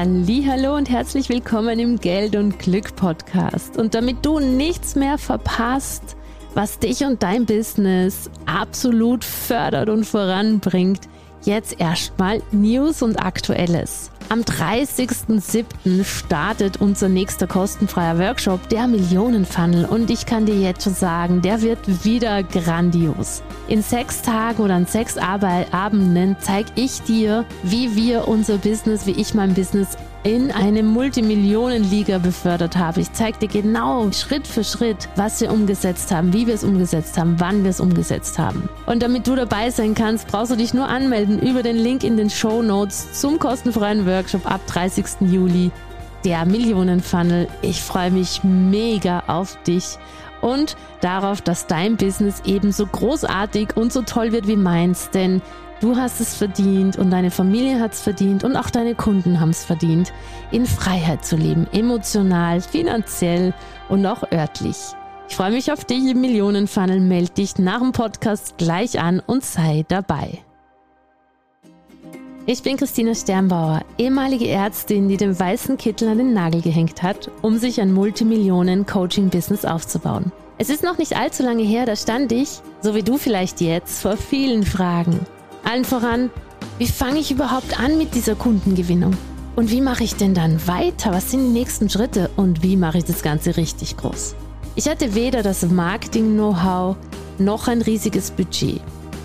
Hallo und herzlich willkommen im Geld und Glück Podcast. Und damit du nichts mehr verpasst, was dich und dein Business absolut fördert und voranbringt, jetzt erstmal News und Aktuelles. Am 30.07. startet unser nächster kostenfreier Workshop, der Millionenfunnel. Und ich kann dir jetzt schon sagen, der wird wieder grandios. In sechs Tagen oder an sechs Abenden zeige ich dir, wie wir unser Business, wie ich mein Business in eine Multimillionenliga befördert habe. Ich zeige dir genau Schritt für Schritt, was wir umgesetzt haben, wie wir es umgesetzt haben, wann wir es umgesetzt haben. Und damit du dabei sein kannst, brauchst du dich nur anmelden über den Link in den Show Notes zum kostenfreien Workshop ab 30. Juli. Der Millionenfunnel. Ich freue mich mega auf dich und darauf, dass dein Business ebenso großartig und so toll wird wie meins, denn Du hast es verdient und deine Familie hat es verdient und auch deine Kunden haben es verdient, in Freiheit zu leben, emotional, finanziell und auch örtlich. Ich freue mich auf dich im Millionenfunnel. Meld dich nach dem Podcast gleich an und sei dabei. Ich bin Christina Sternbauer, ehemalige Ärztin, die den weißen Kittel an den Nagel gehängt hat, um sich ein Multimillionen-Coaching-Business aufzubauen. Es ist noch nicht allzu lange her, da stand ich, so wie du vielleicht jetzt, vor vielen Fragen. Allen voran, wie fange ich überhaupt an mit dieser Kundengewinnung? Und wie mache ich denn dann weiter? Was sind die nächsten Schritte? Und wie mache ich das Ganze richtig groß? Ich hatte weder das Marketing-Know-how noch ein riesiges Budget.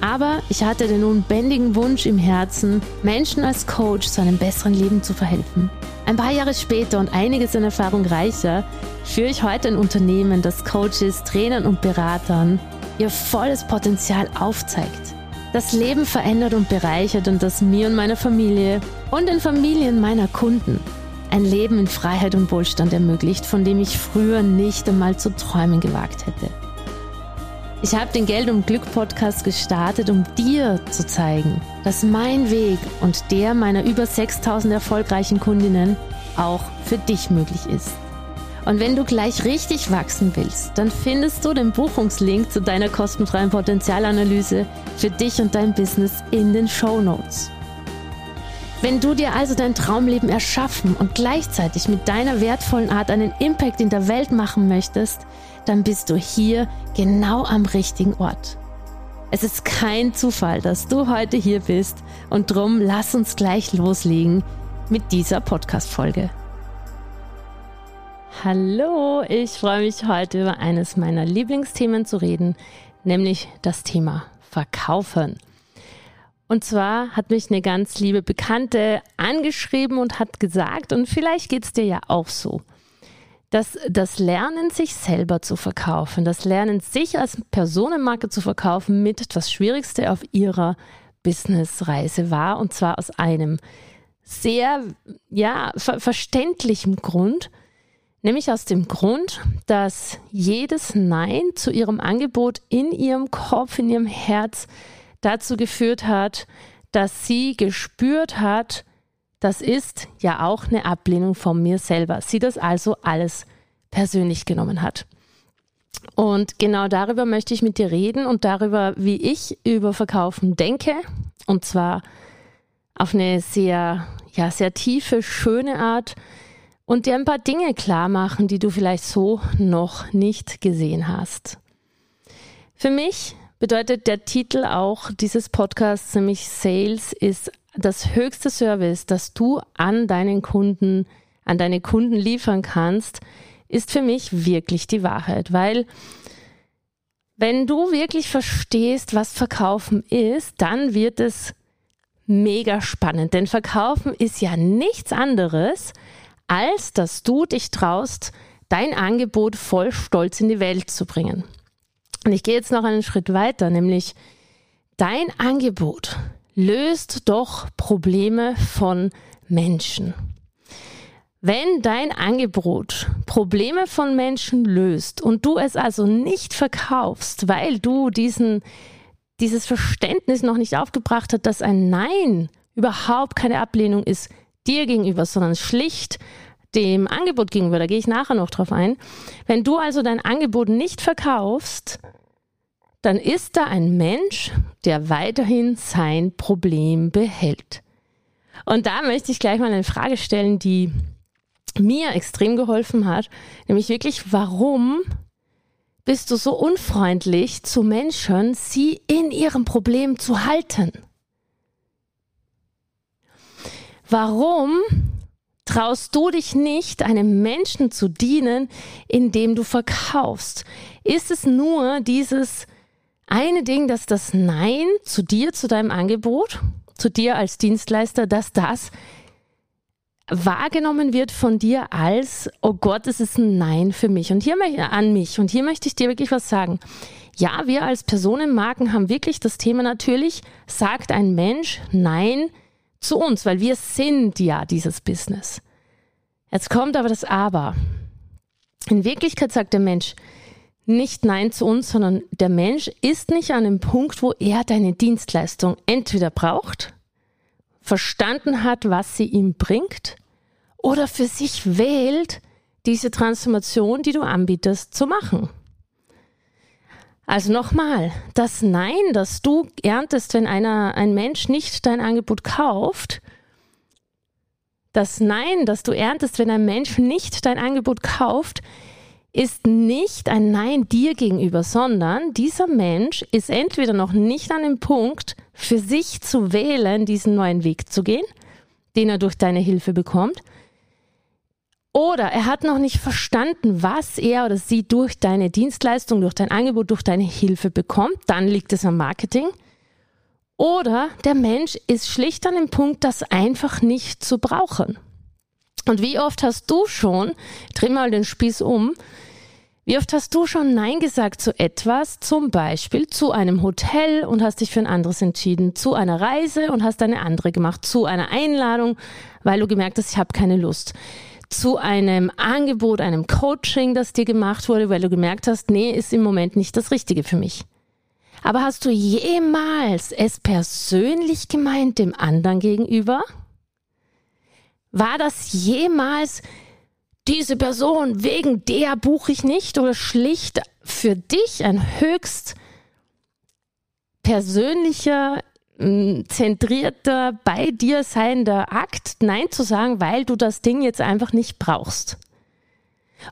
Aber ich hatte den unbändigen Wunsch im Herzen, Menschen als Coach zu einem besseren Leben zu verhelfen. Ein paar Jahre später und einiges an Erfahrung reicher, führe ich heute ein Unternehmen, das Coaches, Trainern und Beratern ihr volles Potenzial aufzeigt das Leben verändert und bereichert und das mir und meiner Familie und den Familien meiner Kunden ein Leben in Freiheit und Wohlstand ermöglicht, von dem ich früher nicht einmal zu träumen gewagt hätte. Ich habe den Geld und Glück Podcast gestartet, um dir zu zeigen, dass mein Weg und der meiner über 6000 erfolgreichen Kundinnen auch für dich möglich ist. Und wenn du gleich richtig wachsen willst, dann findest du den Buchungslink zu deiner kostenfreien Potenzialanalyse für dich und dein Business in den Show Notes. Wenn du dir also dein Traumleben erschaffen und gleichzeitig mit deiner wertvollen Art einen Impact in der Welt machen möchtest, dann bist du hier genau am richtigen Ort. Es ist kein Zufall, dass du heute hier bist und drum lass uns gleich loslegen mit dieser Podcast-Folge. Hallo, ich freue mich heute über eines meiner Lieblingsthemen zu reden, nämlich das Thema Verkaufen. Und zwar hat mich eine ganz liebe Bekannte angeschrieben und hat gesagt, und vielleicht geht es dir ja auch so, dass das Lernen, sich selber zu verkaufen, das Lernen, sich als Personenmarke zu verkaufen, mit das Schwierigste auf ihrer Businessreise war. Und zwar aus einem sehr, ja, ver verständlichen Grund, Nämlich aus dem Grund, dass jedes Nein zu ihrem Angebot in ihrem Kopf, in ihrem Herz dazu geführt hat, dass sie gespürt hat, das ist ja auch eine Ablehnung von mir selber. Sie das also alles persönlich genommen hat. Und genau darüber möchte ich mit dir reden und darüber, wie ich über Verkaufen denke. Und zwar auf eine sehr, ja, sehr tiefe, schöne Art, und dir ein paar Dinge klar machen, die du vielleicht so noch nicht gesehen hast. Für mich bedeutet der Titel auch dieses Podcasts, nämlich Sales ist das höchste Service, das du an deinen Kunden, an deine Kunden liefern kannst, ist für mich wirklich die Wahrheit, weil wenn du wirklich verstehst, was Verkaufen ist, dann wird es mega spannend, denn Verkaufen ist ja nichts anderes als dass du dich traust, dein Angebot voll Stolz in die Welt zu bringen. Und ich gehe jetzt noch einen Schritt weiter, nämlich dein Angebot löst doch Probleme von Menschen. Wenn dein Angebot Probleme von Menschen löst und du es also nicht verkaufst, weil du diesen, dieses Verständnis noch nicht aufgebracht hast, dass ein Nein überhaupt keine Ablehnung ist, dir gegenüber, sondern schlicht dem Angebot gegenüber. Da gehe ich nachher noch drauf ein. Wenn du also dein Angebot nicht verkaufst, dann ist da ein Mensch, der weiterhin sein Problem behält. Und da möchte ich gleich mal eine Frage stellen, die mir extrem geholfen hat, nämlich wirklich, warum bist du so unfreundlich zu Menschen, sie in ihrem Problem zu halten? Warum traust du dich nicht, einem Menschen zu dienen, indem du verkaufst? Ist es nur dieses eine Ding, dass das Nein zu dir, zu deinem Angebot, zu dir als Dienstleister, dass das wahrgenommen wird von dir als, oh Gott, es ist ein Nein für mich und hier an mich und hier möchte ich dir wirklich was sagen. Ja, wir als Personenmarken haben wirklich das Thema natürlich, sagt ein Mensch Nein zu uns, weil wir sind ja dieses Business. Jetzt kommt aber das Aber. In Wirklichkeit sagt der Mensch nicht Nein zu uns, sondern der Mensch ist nicht an dem Punkt, wo er deine Dienstleistung entweder braucht, verstanden hat, was sie ihm bringt, oder für sich wählt, diese Transformation, die du anbietest, zu machen. Also nochmal, das Nein, das du erntest, wenn einer, ein Mensch nicht dein Angebot kauft, das Nein, das du erntest, wenn ein Mensch nicht dein Angebot kauft, ist nicht ein Nein dir gegenüber, sondern dieser Mensch ist entweder noch nicht an dem Punkt, für sich zu wählen, diesen neuen Weg zu gehen, den er durch deine Hilfe bekommt, oder er hat noch nicht verstanden, was er oder sie durch deine Dienstleistung, durch dein Angebot, durch deine Hilfe bekommt. Dann liegt es am Marketing. Oder der Mensch ist schlicht an dem Punkt, das einfach nicht zu brauchen. Und wie oft hast du schon, dreh mal den Spieß um, wie oft hast du schon Nein gesagt zu etwas, zum Beispiel zu einem Hotel und hast dich für ein anderes entschieden, zu einer Reise und hast eine andere gemacht, zu einer Einladung, weil du gemerkt hast, ich habe keine Lust zu einem Angebot, einem Coaching, das dir gemacht wurde, weil du gemerkt hast, nee, ist im Moment nicht das Richtige für mich. Aber hast du jemals es persönlich gemeint dem anderen gegenüber? War das jemals diese Person, wegen der buche ich nicht oder schlicht für dich ein höchst persönlicher zentrierter, bei dir seiender Akt, Nein zu sagen, weil du das Ding jetzt einfach nicht brauchst.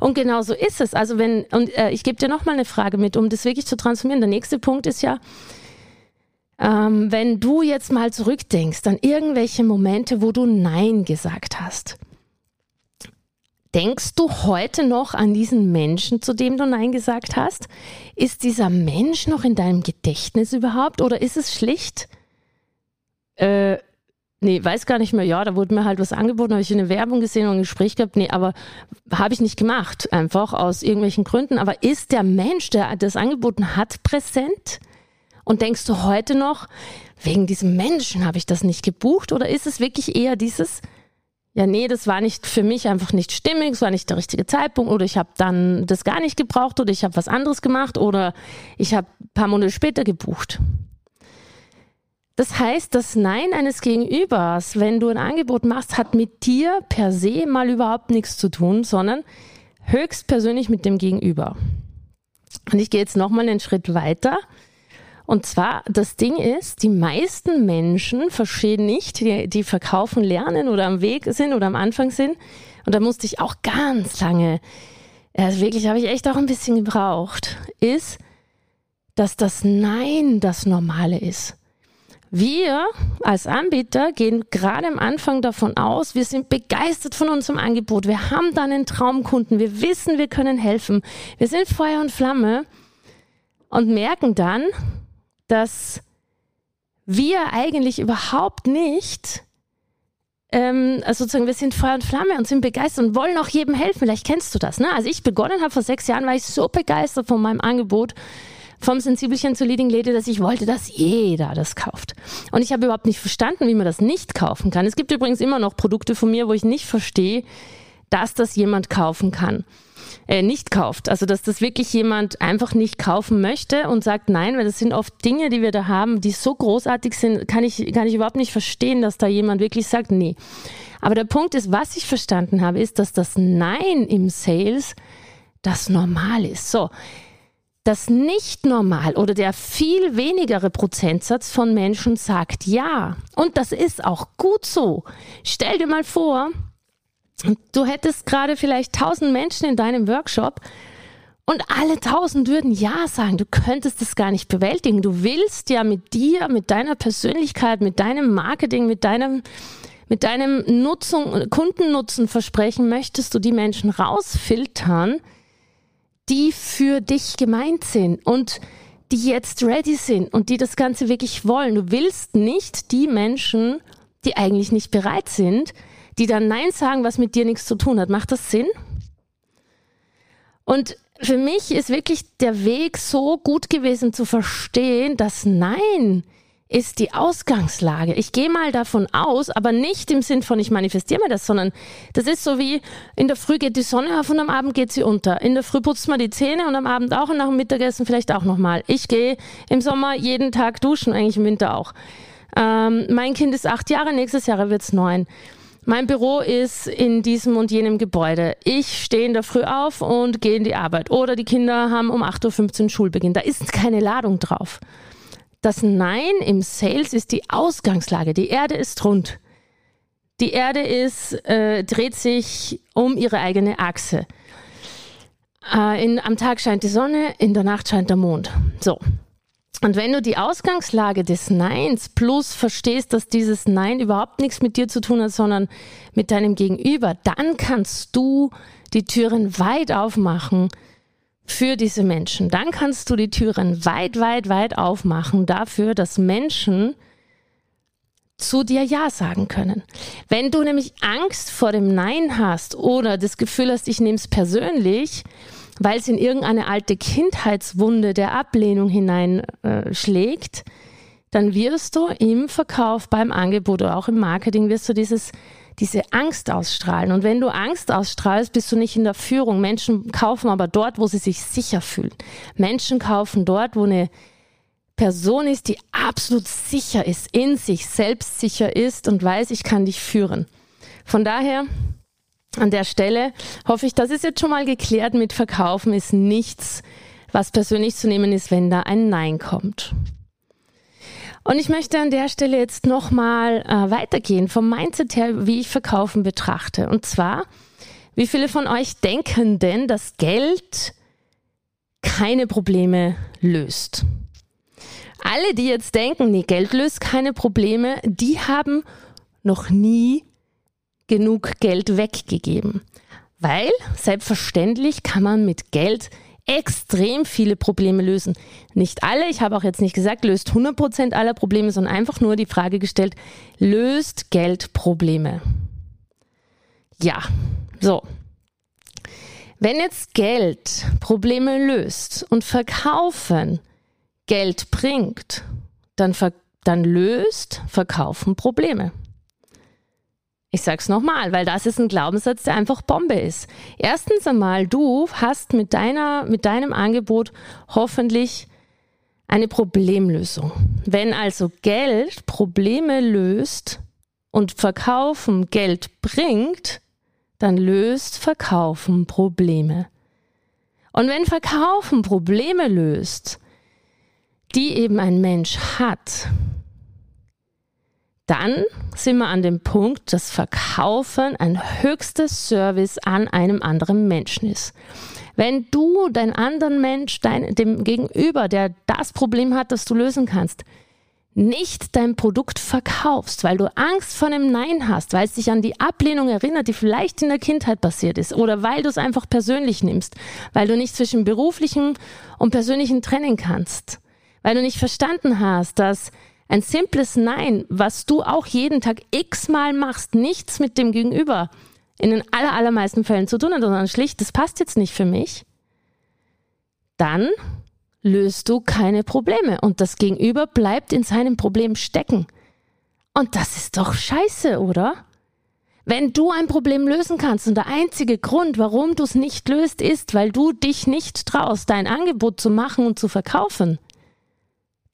Und genau so ist es. Also wenn, und äh, ich gebe dir nochmal eine Frage mit, um das wirklich zu transformieren. Der nächste Punkt ist ja, ähm, wenn du jetzt mal zurückdenkst an irgendwelche Momente, wo du Nein gesagt hast. Denkst du heute noch an diesen Menschen, zu dem du Nein gesagt hast? Ist dieser Mensch noch in deinem Gedächtnis überhaupt oder ist es schlicht äh, nee, weiß gar nicht mehr, ja, da wurde mir halt was angeboten, habe ich eine Werbung gesehen und ein Gespräch gehabt, nee, aber habe ich nicht gemacht, einfach aus irgendwelchen Gründen. Aber ist der Mensch, der das angeboten hat, präsent? Und denkst du heute noch, wegen diesem Menschen habe ich das nicht gebucht? Oder ist es wirklich eher dieses, ja, nee, das war nicht für mich einfach nicht stimmig, es war nicht der richtige Zeitpunkt oder ich habe dann das gar nicht gebraucht oder ich habe was anderes gemacht oder ich habe ein paar Monate später gebucht. Das heißt, das Nein eines Gegenübers, wenn du ein Angebot machst, hat mit dir per se mal überhaupt nichts zu tun, sondern höchstpersönlich mit dem Gegenüber. Und ich gehe jetzt nochmal einen Schritt weiter. Und zwar, das Ding ist, die meisten Menschen verstehen nicht, die, die verkaufen lernen oder am Weg sind oder am Anfang sind. Und da musste ich auch ganz lange, also wirklich habe ich echt auch ein bisschen gebraucht, ist, dass das Nein das Normale ist. Wir als Anbieter gehen gerade am Anfang davon aus, wir sind begeistert von unserem Angebot. Wir haben dann einen Traumkunden. Wir wissen, wir können helfen. Wir sind Feuer und Flamme und merken dann, dass wir eigentlich überhaupt nicht, ähm, also sozusagen, wir sind Feuer und Flamme und sind begeistert und wollen auch jedem helfen. Vielleicht kennst du das. Ne? Als ich begonnen habe vor sechs Jahren, war ich so begeistert von meinem Angebot vom Sensibelchen zur Leading Lady, dass ich wollte, dass jeder das kauft. Und ich habe überhaupt nicht verstanden, wie man das nicht kaufen kann. Es gibt übrigens immer noch Produkte von mir, wo ich nicht verstehe, dass das jemand kaufen kann. Äh, nicht kauft. Also dass das wirklich jemand einfach nicht kaufen möchte und sagt nein, weil das sind oft Dinge, die wir da haben, die so großartig sind, kann ich, kann ich überhaupt nicht verstehen, dass da jemand wirklich sagt nee. Aber der Punkt ist, was ich verstanden habe, ist, dass das Nein im Sales das Normal ist. So, das nicht normal oder der viel wenigere Prozentsatz von Menschen sagt ja. Und das ist auch gut so. Stell dir mal vor, du hättest gerade vielleicht tausend Menschen in deinem Workshop und alle tausend würden ja sagen. Du könntest es gar nicht bewältigen. Du willst ja mit dir, mit deiner Persönlichkeit, mit deinem Marketing, mit deinem mit deinem Nutzung, Kundennutzen versprechen möchtest du die Menschen rausfiltern, die für dich gemeint sind und die jetzt ready sind und die das Ganze wirklich wollen. Du willst nicht die Menschen, die eigentlich nicht bereit sind, die dann Nein sagen, was mit dir nichts zu tun hat. Macht das Sinn? Und für mich ist wirklich der Weg so gut gewesen zu verstehen, dass Nein ist die Ausgangslage. Ich gehe mal davon aus, aber nicht im Sinn von ich manifestiere mir das, sondern das ist so wie in der Früh geht die Sonne auf und am Abend geht sie unter. In der Früh putzt man die Zähne und am Abend auch und nach dem Mittagessen vielleicht auch nochmal. Ich gehe im Sommer jeden Tag duschen, eigentlich im Winter auch. Ähm, mein Kind ist acht Jahre, nächstes Jahr wird es neun. Mein Büro ist in diesem und jenem Gebäude. Ich stehe in der Früh auf und gehe in die Arbeit. Oder die Kinder haben um 8.15 Uhr Schulbeginn. Da ist keine Ladung drauf. Das Nein im Sales ist die Ausgangslage. Die Erde ist rund. Die Erde ist, äh, dreht sich um ihre eigene Achse. Äh, in, am Tag scheint die Sonne, in der Nacht scheint der Mond. So. Und wenn du die Ausgangslage des Neins plus verstehst, dass dieses Nein überhaupt nichts mit dir zu tun hat, sondern mit deinem Gegenüber, dann kannst du die Türen weit aufmachen für diese Menschen. Dann kannst du die Türen weit, weit, weit aufmachen dafür, dass Menschen zu dir Ja sagen können. Wenn du nämlich Angst vor dem Nein hast oder das Gefühl hast, ich nehme es persönlich, weil es in irgendeine alte Kindheitswunde der Ablehnung hineinschlägt, äh, dann wirst du im Verkauf, beim Angebot oder auch im Marketing, wirst du dieses diese Angst ausstrahlen. Und wenn du Angst ausstrahlst, bist du nicht in der Führung. Menschen kaufen aber dort, wo sie sich sicher fühlen. Menschen kaufen dort, wo eine Person ist, die absolut sicher ist, in sich selbstsicher ist und weiß, ich kann dich führen. Von daher, an der Stelle hoffe ich, das ist jetzt schon mal geklärt mit Verkaufen ist nichts, was persönlich zu nehmen ist, wenn da ein Nein kommt. Und ich möchte an der Stelle jetzt nochmal äh, weitergehen vom Mindset her, wie ich Verkaufen betrachte. Und zwar, wie viele von euch denken denn, dass Geld keine Probleme löst? Alle, die jetzt denken, nee, Geld löst keine Probleme, die haben noch nie genug Geld weggegeben. Weil selbstverständlich kann man mit Geld extrem viele Probleme lösen. Nicht alle, ich habe auch jetzt nicht gesagt, löst 100% aller Probleme, sondern einfach nur die Frage gestellt, löst Geld Probleme? Ja, so. Wenn jetzt Geld Probleme löst und Verkaufen Geld bringt, dann, dann löst Verkaufen Probleme. Ich sag's nochmal, weil das ist ein Glaubenssatz, der einfach Bombe ist. Erstens einmal, du hast mit deiner, mit deinem Angebot hoffentlich eine Problemlösung. Wenn also Geld Probleme löst und Verkaufen Geld bringt, dann löst Verkaufen Probleme. Und wenn Verkaufen Probleme löst, die eben ein Mensch hat, dann sind wir an dem Punkt, dass Verkaufen ein höchstes Service an einem anderen Menschen ist. Wenn du deinen anderen Mensch, dein, dem Gegenüber, der das Problem hat, das du lösen kannst, nicht dein Produkt verkaufst, weil du Angst vor einem Nein hast, weil es dich an die Ablehnung erinnert, die vielleicht in der Kindheit passiert ist, oder weil du es einfach persönlich nimmst, weil du nicht zwischen beruflichem und persönlichem trennen kannst, weil du nicht verstanden hast, dass ein simples Nein, was du auch jeden Tag x-mal machst, nichts mit dem Gegenüber in den aller, allermeisten Fällen zu tun hat, sondern schlicht, das passt jetzt nicht für mich, dann löst du keine Probleme und das Gegenüber bleibt in seinem Problem stecken. Und das ist doch scheiße, oder? Wenn du ein Problem lösen kannst und der einzige Grund, warum du es nicht löst, ist, weil du dich nicht traust, dein Angebot zu machen und zu verkaufen,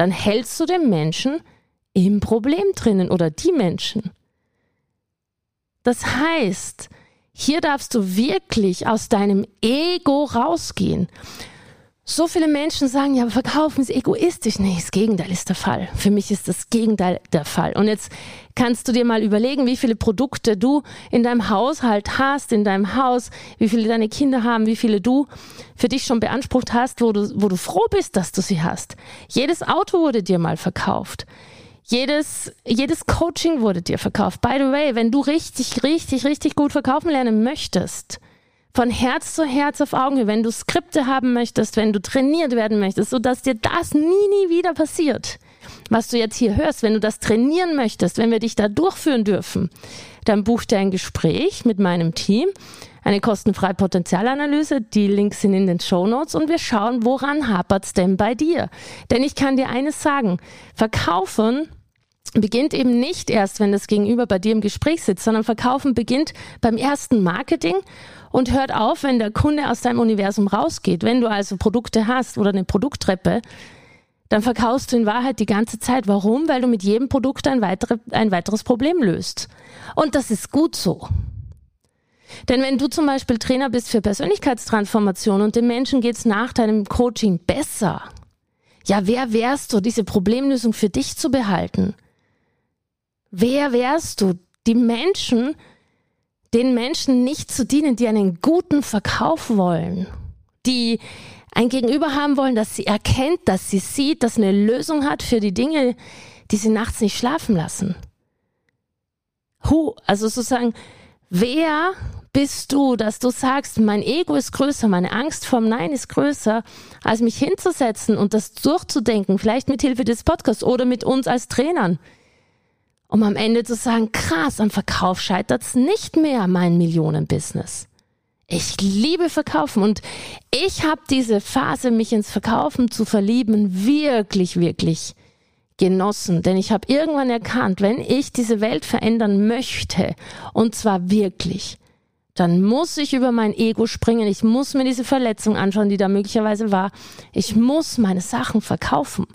dann hältst du den Menschen im Problem drinnen oder die Menschen. Das heißt, hier darfst du wirklich aus deinem Ego rausgehen. So viele Menschen sagen, ja, verkaufen ist egoistisch. Nee, das Gegenteil ist der Fall. Für mich ist das Gegenteil der Fall. Und jetzt kannst du dir mal überlegen, wie viele Produkte du in deinem Haushalt hast, in deinem Haus, wie viele deine Kinder haben, wie viele du für dich schon beansprucht hast, wo du, wo du froh bist, dass du sie hast. Jedes Auto wurde dir mal verkauft. Jedes, jedes Coaching wurde dir verkauft. By the way, wenn du richtig, richtig, richtig gut verkaufen lernen möchtest, von Herz zu Herz auf Augenhöhe, wenn du Skripte haben möchtest, wenn du trainiert werden möchtest, sodass dir das nie, nie wieder passiert, was du jetzt hier hörst, wenn du das trainieren möchtest, wenn wir dich da durchführen dürfen, dann buch dir ein Gespräch mit meinem Team, eine kostenfreie Potenzialanalyse, die Links sind in den Show Notes und wir schauen, woran hapert's denn bei dir? Denn ich kann dir eines sagen, verkaufen beginnt eben nicht erst, wenn das Gegenüber bei dir im Gespräch sitzt, sondern Verkaufen beginnt beim ersten Marketing und hört auf, wenn der Kunde aus deinem Universum rausgeht. Wenn du also Produkte hast oder eine Produkttreppe, dann verkaufst du in Wahrheit die ganze Zeit. Warum? Weil du mit jedem Produkt ein, weitere, ein weiteres Problem löst. Und das ist gut so. Denn wenn du zum Beispiel Trainer bist für Persönlichkeitstransformation und den Menschen geht's nach deinem Coaching besser, ja, wer wärst du, diese Problemlösung für dich zu behalten? Wer wärst du, die Menschen, den Menschen nicht zu dienen, die einen guten Verkauf wollen, die ein Gegenüber haben wollen, dass sie erkennt, dass sie sieht, dass eine Lösung hat für die Dinge, die sie nachts nicht schlafen lassen. Who, also sozusagen, wer bist du, dass du sagst, mein Ego ist größer, meine Angst vom Nein ist größer, als mich hinzusetzen und das durchzudenken, vielleicht mit Hilfe des Podcasts oder mit uns als Trainern um am Ende zu sagen, krass, am Verkauf scheitert's nicht mehr mein Millionenbusiness. Ich liebe Verkaufen und ich habe diese Phase, mich ins Verkaufen zu verlieben, wirklich, wirklich genossen. Denn ich habe irgendwann erkannt, wenn ich diese Welt verändern möchte, und zwar wirklich, dann muss ich über mein Ego springen. Ich muss mir diese Verletzung anschauen, die da möglicherweise war. Ich muss meine Sachen verkaufen.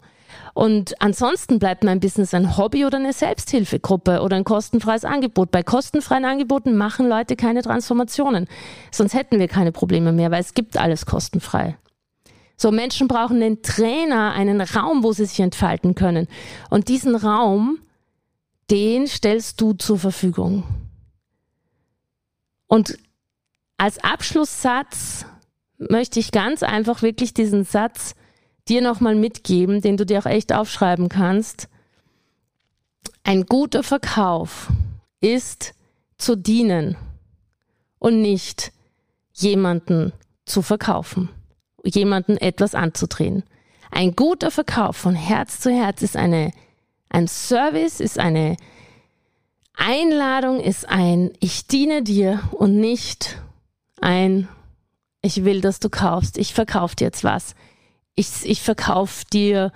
Und ansonsten bleibt mein Business ein Hobby oder eine Selbsthilfegruppe oder ein kostenfreies Angebot. Bei kostenfreien Angeboten machen Leute keine Transformationen. Sonst hätten wir keine Probleme mehr, weil es gibt alles kostenfrei. So, Menschen brauchen einen Trainer, einen Raum, wo sie sich entfalten können. Und diesen Raum, den stellst du zur Verfügung. Und als Abschlusssatz möchte ich ganz einfach wirklich diesen Satz dir nochmal mitgeben, den du dir auch echt aufschreiben kannst. Ein guter Verkauf ist zu dienen und nicht jemanden zu verkaufen, jemanden etwas anzudrehen. Ein guter Verkauf von Herz zu Herz ist eine, ein Service, ist eine Einladung, ist ein Ich diene dir und nicht ein Ich will, dass du kaufst, ich verkaufe dir jetzt was ich, ich verkaufe dir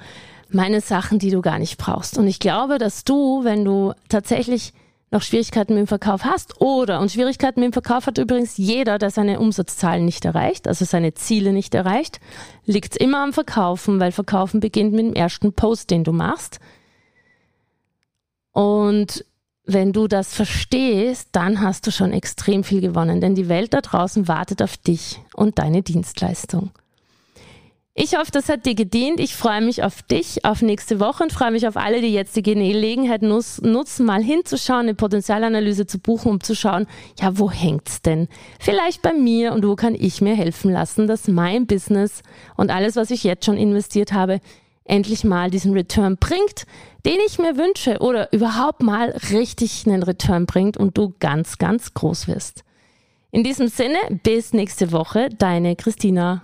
meine Sachen, die du gar nicht brauchst. Und ich glaube, dass du, wenn du tatsächlich noch Schwierigkeiten mit dem Verkauf hast oder, und Schwierigkeiten mit dem Verkauf hat übrigens jeder, der seine Umsatzzahlen nicht erreicht, also seine Ziele nicht erreicht, liegt immer am Verkaufen, weil Verkaufen beginnt mit dem ersten Post, den du machst. Und wenn du das verstehst, dann hast du schon extrem viel gewonnen, denn die Welt da draußen wartet auf dich und deine Dienstleistung. Ich hoffe, das hat dir gedient. Ich freue mich auf dich, auf nächste Woche und freue mich auf alle, die jetzt die Gelegenheit nutzen, mal hinzuschauen, eine Potenzialanalyse zu buchen, um zu schauen, ja, wo hängt's denn? Vielleicht bei mir und wo kann ich mir helfen lassen, dass mein Business und alles, was ich jetzt schon investiert habe, endlich mal diesen Return bringt, den ich mir wünsche oder überhaupt mal richtig einen Return bringt und du ganz, ganz groß wirst. In diesem Sinne, bis nächste Woche, deine Christina.